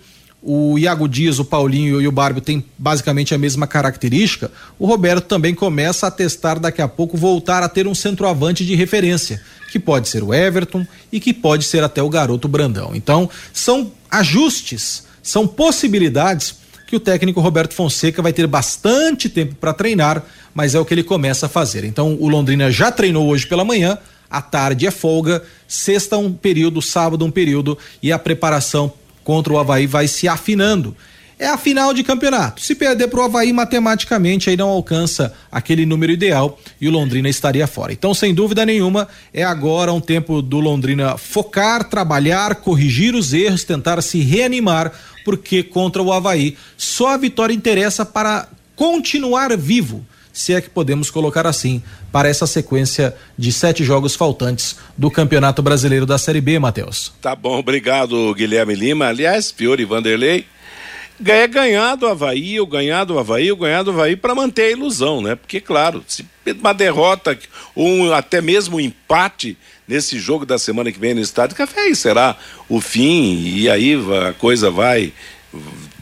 o Iago Dias, o Paulinho e o Bárbio têm basicamente a mesma característica, o Roberto também começa a testar daqui a pouco voltar a ter um centroavante de referência, que pode ser o Everton e que pode ser até o garoto Brandão. Então, são ajustes, são possibilidades que o técnico Roberto Fonseca vai ter bastante tempo para treinar, mas é o que ele começa a fazer. Então, o Londrina já treinou hoje pela manhã, à tarde é folga, sexta um período, sábado um período e a preparação contra o Havaí vai se afinando. É a final de campeonato. Se perder para o Havaí, matematicamente aí não alcança aquele número ideal e o Londrina estaria fora. Então, sem dúvida nenhuma, é agora um tempo do Londrina focar, trabalhar, corrigir os erros, tentar se reanimar, porque contra o Havaí só a vitória interessa para continuar vivo se é que podemos colocar assim, para essa sequência de sete jogos faltantes do Campeonato Brasileiro da Série B, Matheus. Tá bom, obrigado, Guilherme Lima. Aliás, Fiore Vanderlei, é ganhar do Havaí, o ganhar do Havaí, o ganhar do Havaí para manter a ilusão, né? Porque, claro, se uma derrota, um, até mesmo um empate nesse jogo da semana que vem no Estádio Café, aí será o fim, e aí a coisa vai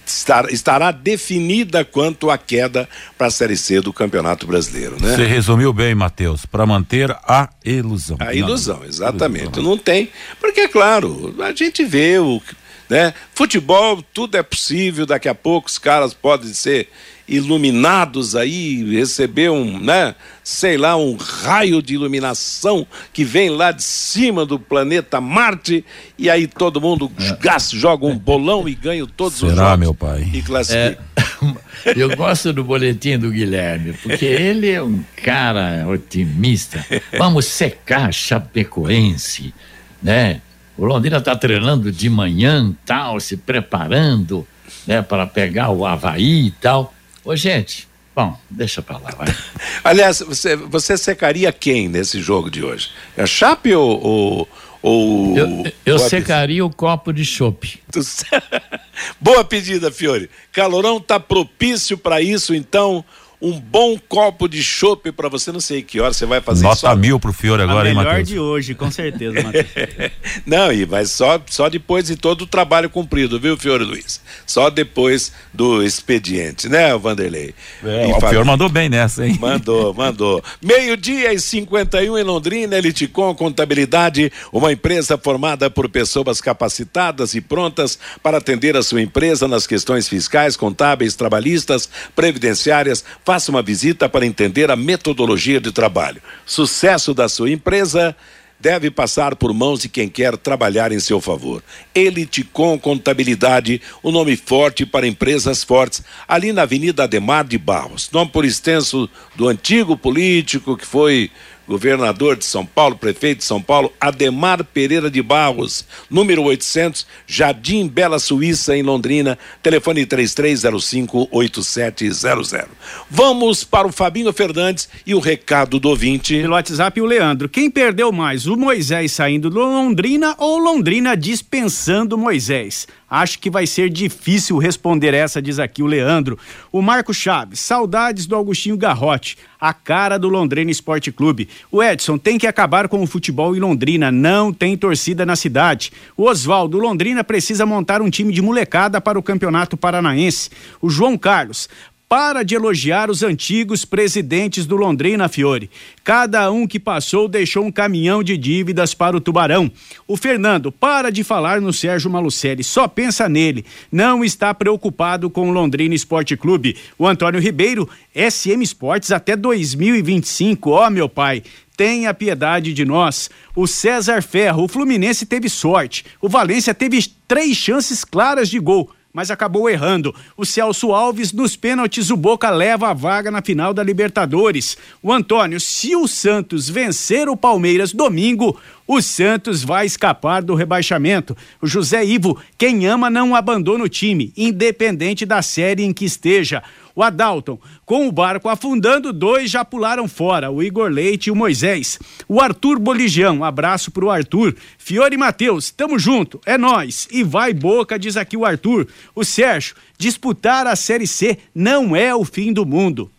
estará definida quanto à queda para a Série C do Campeonato Brasileiro, né? Você resumiu bem, Matheus, para manter a ilusão. A ilusão, Não, exatamente. Ilusão. Não tem, porque claro, a gente vê o né? Futebol, tudo é possível, daqui a pouco os caras podem ser iluminados aí, receber um, né, sei lá, um raio de iluminação que vem lá de cima do planeta Marte e aí todo mundo é. gasta, joga um bolão e ganha todos Será, os jogos. meu pai? E classifica. É, [laughs] eu gosto do boletim do Guilherme, porque ele é um cara otimista. Vamos secar Chapecoense, né? O Londrina está treinando de manhã, tal, se preparando, né, para pegar o Havaí e tal. Ô, gente, bom, deixa pra lá, vai. [laughs] Aliás, você, você secaria quem nesse jogo de hoje? É a Chape ou. ou, ou eu, eu secaria o copo de chope. [laughs] Boa pedida, Fiore. Calorão tá propício para isso, então um bom copo de chopp para você, não sei que hora você vai fazer Nota só... mil pro Fiore agora, hein, Matheus? melhor de hoje, com certeza, Matheus. [laughs] não, e vai só, só depois de todo o trabalho cumprido, viu, Fiore Luiz? Só depois do expediente, né, Vanderlei? É, o Fiore mandou bem nessa, hein? Mandou, mandou. Meio-dia e 51 em Londrina, Eliticom Contabilidade, uma empresa formada por pessoas capacitadas e prontas para atender a sua empresa nas questões fiscais, contábeis, trabalhistas, previdenciárias, Faça uma visita para entender a metodologia de trabalho. Sucesso da sua empresa deve passar por mãos de quem quer trabalhar em seu favor. Elite com Contabilidade, o um nome forte para empresas fortes, ali na Avenida Ademar de Barros. Nome por extenso do antigo político que foi governador de São Paulo, prefeito de São Paulo, Ademar Pereira de Barros, número 800, Jardim Bela Suíça, em Londrina, telefone 33058700. Vamos para o Fabinho Fernandes e o recado do ouvinte. Pelo WhatsApp, o Leandro. Quem perdeu mais, o Moisés saindo do Londrina ou Londrina dispensando Moisés? Acho que vai ser difícil responder essa, diz aqui o Leandro. O Marco Chaves, saudades do Augustinho Garrote, a cara do Londrina Esporte Clube. O Edson tem que acabar com o futebol em Londrina, não tem torcida na cidade. O Oswaldo, Londrina precisa montar um time de molecada para o Campeonato Paranaense. O João Carlos, para de elogiar os antigos presidentes do Londrina Fiore. Cada um que passou deixou um caminhão de dívidas para o Tubarão. O Fernando, para de falar no Sérgio Malucelli, só pensa nele. Não está preocupado com o Londrina Esporte Clube. O Antônio Ribeiro, SM Esportes até 2025. Ó, oh, meu pai, tenha piedade de nós. O César Ferro, o Fluminense teve sorte. O Valência teve três chances claras de gol mas acabou errando. O Celso Alves, nos pênaltis, o Boca leva a vaga na final da Libertadores. O Antônio, se o Santos vencer o Palmeiras domingo, o Santos vai escapar do rebaixamento. O José Ivo, quem ama não abandona o time, independente da série em que esteja. O Adalton, com o barco afundando, dois já pularam fora, o Igor Leite e o Moisés. O Arthur Boligião, abraço pro Arthur. Fiore Matheus, tamo junto, é nós. E vai boca, diz aqui o Arthur. O Sérgio, disputar a Série C não é o fim do mundo.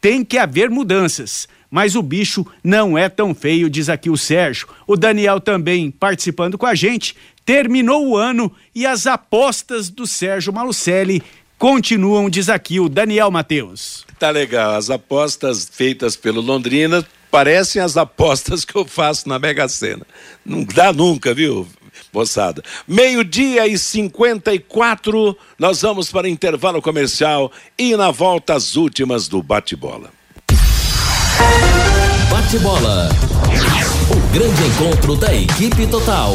Tem que haver mudanças mas o bicho não é tão feio, diz aqui o Sérgio. O Daniel também participando com a gente. Terminou o ano e as apostas do Sérgio Malucelli continuam, diz aqui o Daniel Matheus. Tá legal. As apostas feitas pelo Londrina parecem as apostas que eu faço na Mega Sena. Não dá nunca, viu? moçada. Meio-dia e 54, nós vamos para intervalo comercial e na volta as últimas do bate-bola. Bate-bola. O grande encontro da equipe total.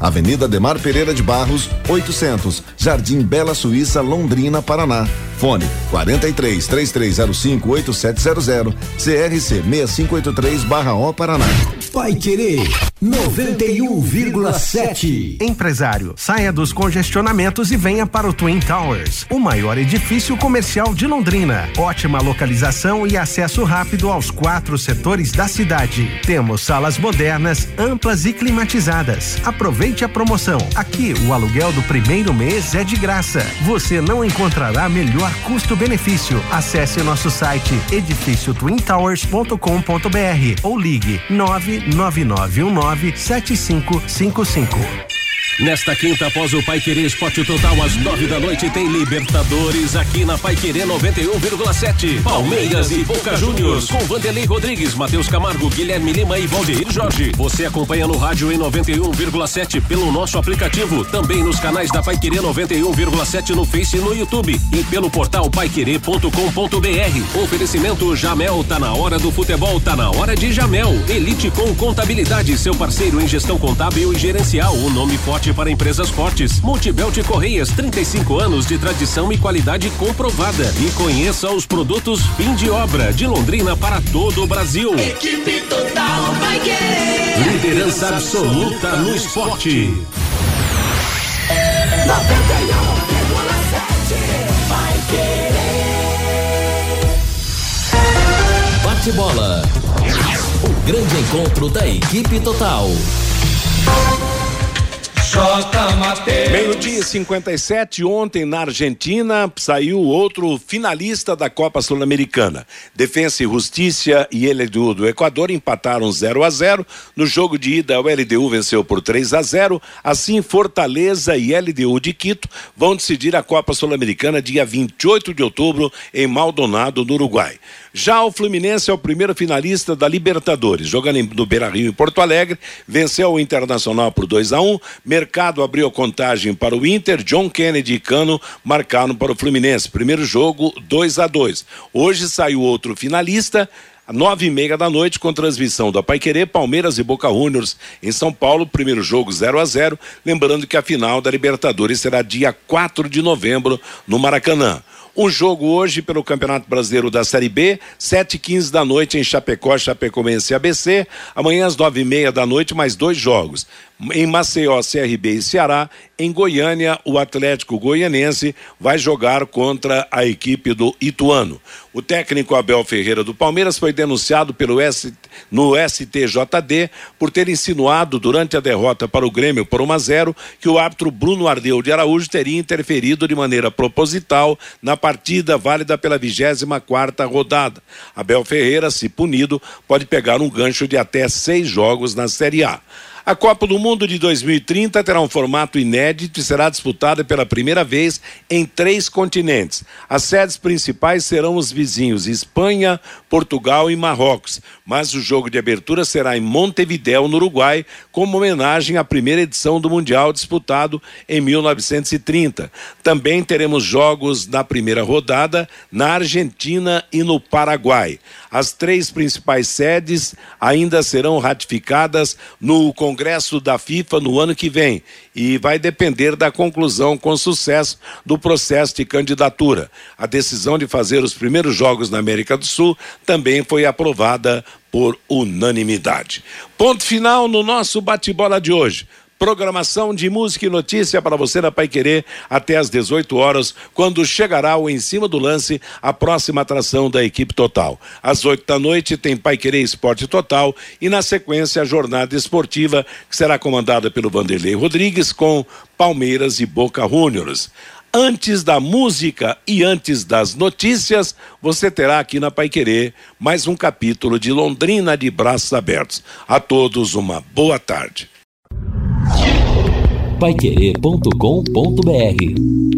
Avenida Demar Pereira de Barros, 800, Jardim Bela Suíça, Londrina, Paraná. Fone 43 3305 8700 CRC 6583/O Paraná. Vai querer 91,7. Empresário, saia dos congestionamentos e venha para o Twin Towers, o maior edifício comercial de Londrina. Ótima localização e acesso rápido aos quatro setores da cidade. Temos salas modernas, amplas e climatizadas. Aproveite a promoção. Aqui o aluguel do primeiro mês é de graça. Você não encontrará melhor custo-benefício. Acesse nosso site edifíciotwintowers.com.br ou ligue 99919 7555. Nesta quinta, após o Pai Querer Esporte Total, às nove da noite, tem Libertadores aqui na Pai Querer 91,7. Palmeiras e Boca Juniors, com Vanderlei Rodrigues, Matheus Camargo, Guilherme Lima e Valdeir Jorge. Você acompanha no rádio em 91,7 pelo nosso aplicativo, também nos canais da Pai Querer 91,7 no Face e no YouTube e pelo portal paiquerer.com.br. Oferecimento Jamel, tá na hora do futebol, tá na hora de Jamel. Elite com Contabilidade, seu parceiro em gestão contábil e gerencial. O nome forte para empresas fortes. Multibelt Correias, 35 anos de tradição e qualidade comprovada. E conheça os produtos fim de obra de Londrina para todo o Brasil. Equipe total vai querer. Liderança absoluta no esporte. 91,7 vai querer. Bate-bola. O grande encontro da equipe total. Meio-dia e 57, ontem na Argentina saiu outro finalista da Copa Sul-Americana. Defensa e Justiça e LDU do Equador empataram 0 a 0 No jogo de ida, o LDU venceu por 3 a 0 Assim, Fortaleza e LDU de Quito vão decidir a Copa Sul-Americana dia 28 de outubro em Maldonado, no Uruguai. Já o Fluminense é o primeiro finalista da Libertadores, jogando no Beira Rio em Porto Alegre, venceu o Internacional por 2 a 1 um, Mercado abriu contagem para o Inter, John Kennedy e Cano marcaram para o Fluminense. Primeiro jogo, 2 a 2 Hoje saiu outro finalista, nove e meia da noite, com transmissão da Paiquerê, Palmeiras e Boca Juniors em São Paulo, primeiro jogo 0 a 0 Lembrando que a final da Libertadores será dia 4 de novembro no Maracanã. Um jogo hoje pelo Campeonato Brasileiro da Série B, sete e quinze da noite em Chapecó, Chapecoense e ABC. Amanhã às nove e meia da noite, mais dois jogos. Em Maceió, CRB e Ceará. Em Goiânia, o Atlético Goianense vai jogar contra a equipe do Ituano. O técnico Abel Ferreira do Palmeiras foi denunciado pelo S, no STJD por ter insinuado durante a derrota para o Grêmio por 1 a 0 que o árbitro Bruno Ardeu de Araújo teria interferido de maneira proposital na partida válida pela 24 quarta rodada. Abel Ferreira, se punido, pode pegar um gancho de até seis jogos na Série A. A Copa do Mundo de 2030 terá um formato inédito e será disputada pela primeira vez em três continentes. As sedes principais serão os vizinhos Espanha, Portugal e Marrocos, mas o jogo de abertura será em Montevideo, no Uruguai, como homenagem à primeira edição do Mundial disputado em 1930. Também teremos jogos na primeira rodada na Argentina e no Paraguai. As três principais sedes ainda serão ratificadas no Congresso da FIFA no ano que vem e vai depender da conclusão com sucesso do processo de candidatura. A decisão de fazer os primeiros jogos na América do Sul também foi aprovada por unanimidade. Ponto final no nosso bate-bola de hoje programação de música e notícia para você na Pai Querer até às 18 horas, quando chegará o Em Cima do Lance, a próxima atração da equipe total. Às 8 da noite tem Pai Querer Esporte Total e na sequência a jornada esportiva, que será comandada pelo Vanderlei Rodrigues com Palmeiras e Boca Juniors. Antes da música e antes das notícias, você terá aqui na Pai Querer mais um capítulo de Londrina de braços abertos. A todos uma boa tarde paiquerê.com.br